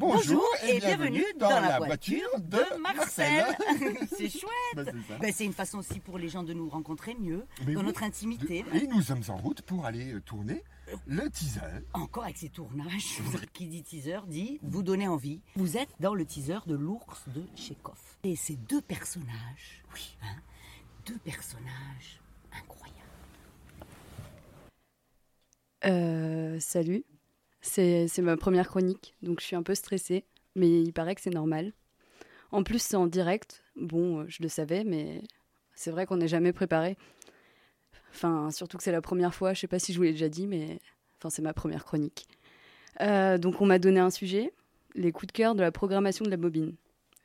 Bonjour et bienvenue dans la voiture de Marcel. c'est chouette. Bah, c'est. Bah, c'est une façon aussi pour les gens de nous rencontrer mieux, Mais dans oui. notre intimité. Et nous sommes en route pour aller euh, tourner le teaser. Encore avec ces tournages, qui dit teaser dit vous donner envie. Vous êtes dans le teaser de l'ours de Tchekhov. Et ces deux personnages, oui, hein, deux personnages incroyables. Euh, salut, c'est ma première chronique, donc je suis un peu stressée, mais il paraît que c'est normal. En plus, c'est en direct. Bon, euh, je le savais, mais c'est vrai qu'on n'est jamais préparé. Enfin, surtout que c'est la première fois, je sais pas si je vous l'ai déjà dit, mais c'est ma première chronique. Euh, donc, on m'a donné un sujet, les coups de cœur de la programmation de la bobine.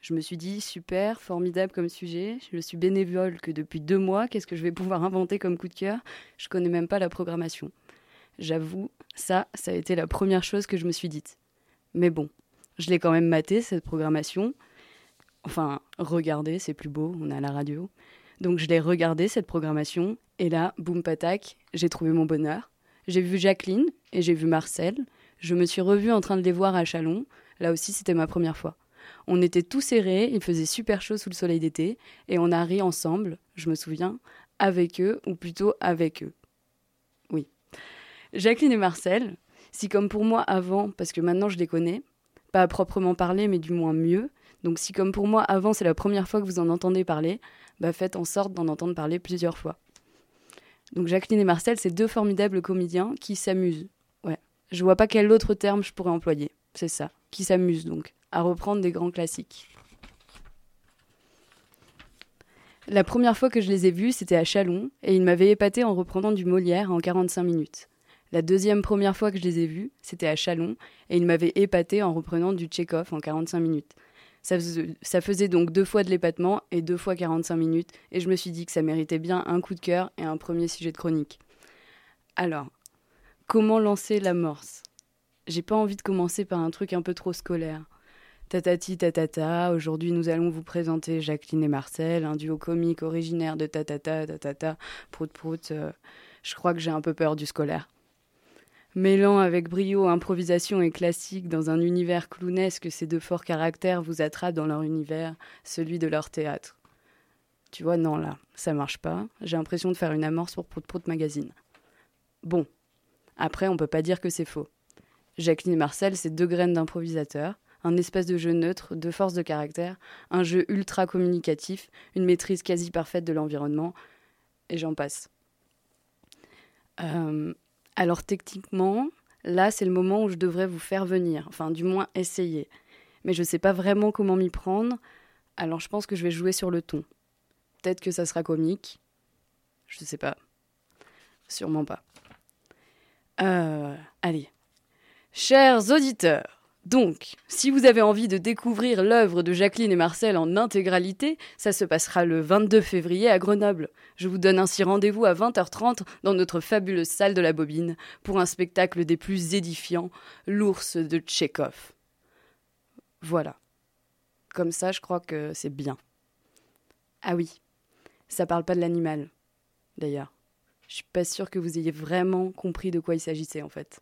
Je me suis dit, super, formidable comme sujet. Je suis bénévole que depuis deux mois. Qu'est-ce que je vais pouvoir inventer comme coup de cœur? Je connais même pas la programmation. J'avoue, ça, ça a été la première chose que je me suis dite. Mais bon, je l'ai quand même maté, cette programmation. Enfin, regardé, c'est plus beau, on à la radio. Donc je l'ai regardé, cette programmation, et là, boum patac, j'ai trouvé mon bonheur. J'ai vu Jacqueline et j'ai vu Marcel. Je me suis revue en train de les voir à Chalon. Là aussi, c'était ma première fois. On était tous serrés, il faisait super chaud sous le soleil d'été, et on a ri ensemble, je me souviens, avec eux, ou plutôt avec eux. Jacqueline et Marcel, si comme pour moi avant, parce que maintenant je les connais, pas à proprement parler, mais du moins mieux, donc si comme pour moi avant c'est la première fois que vous en entendez parler, bah faites en sorte d'en entendre parler plusieurs fois. Donc Jacqueline et Marcel, c'est deux formidables comédiens qui s'amusent. Ouais. Je vois pas quel autre terme je pourrais employer. C'est ça. Qui s'amusent donc, à reprendre des grands classiques. La première fois que je les ai vus, c'était à Chalon, et ils m'avaient épaté en reprenant du Molière en 45 minutes. La deuxième première fois que je les ai vus, c'était à Chalon, et ils m'avaient épaté en reprenant du Tchekhov en 45 minutes. Ça faisait, donc deux fois de l'épatement et deux fois 45 minutes, et je me suis dit que ça méritait bien un coup de cœur et un premier sujet de chronique. Alors, comment lancer l'amorce J'ai pas envie de commencer par un truc un peu trop scolaire. Tatati tatata, aujourd'hui nous allons vous présenter Jacqueline et Marcel, un duo comique originaire de tatata tatata, prout prout. euh, je crois que j'ai un peu peur du scolaire. Mêlant avec brio improvisation et classique dans un univers clownesque, ces deux forts caractères vous attrapent dans leur univers, celui de leur théâtre. Tu vois, non, là, ça marche pas. J'ai l'impression de faire une amorce pour Prout Prout Magazine. Bon, après, on peut pas dire que c'est faux. Jacqueline et Marcel, c'est deux graines d'improvisateurs, un espèce de jeu neutre, de force de caractère, un jeu ultra communicatif, une maîtrise quasi parfaite de l'environnement, et j'en passe. Euh, alors techniquement, là c'est le moment où je devrais vous faire venir, enfin du moins essayer. Mais je sais pas vraiment comment m'y prendre, alors je pense que je vais jouer sur le ton. Peut-être que ça sera comique, je sais pas. Sûrement pas. Euh, allez. Chers auditeurs, donc, si vous avez envie de découvrir l'œuvre de Jacqueline et Marcel en intégralité, ça se passera le 22 février à Grenoble. Je vous donne ainsi rendez-vous à 20h30 dans notre fabuleuse salle de la Bobine pour un spectacle des plus édifiants, l'ours de Tchekhov. Voilà. Comme ça, je crois que c'est bien. Ah oui, ça parle pas de l'animal, d'ailleurs. Je suis pas sûre que vous ayez vraiment compris de quoi il s'agissait en fait.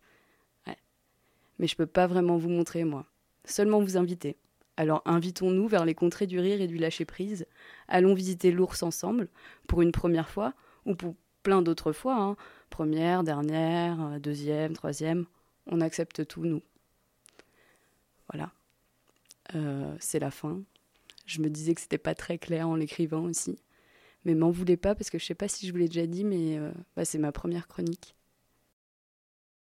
Mais je peux pas vraiment vous montrer, moi. Seulement vous inviter. Alors invitons-nous vers les contrées du rire et du lâcher-prise. Allons visiter l'ours ensemble, pour une première fois, ou pour plein d'autres fois. hein. Première, dernière, euh, deuxième, troisième. On accepte tout, nous. Voilà. Euh, c'est la fin. Je me disais que c'était pas très clair en l'écrivant aussi. Mais m'en voulez pas parce que je sais pas si je vous l'ai déjà dit, mais euh, bah, c'est ma première chronique.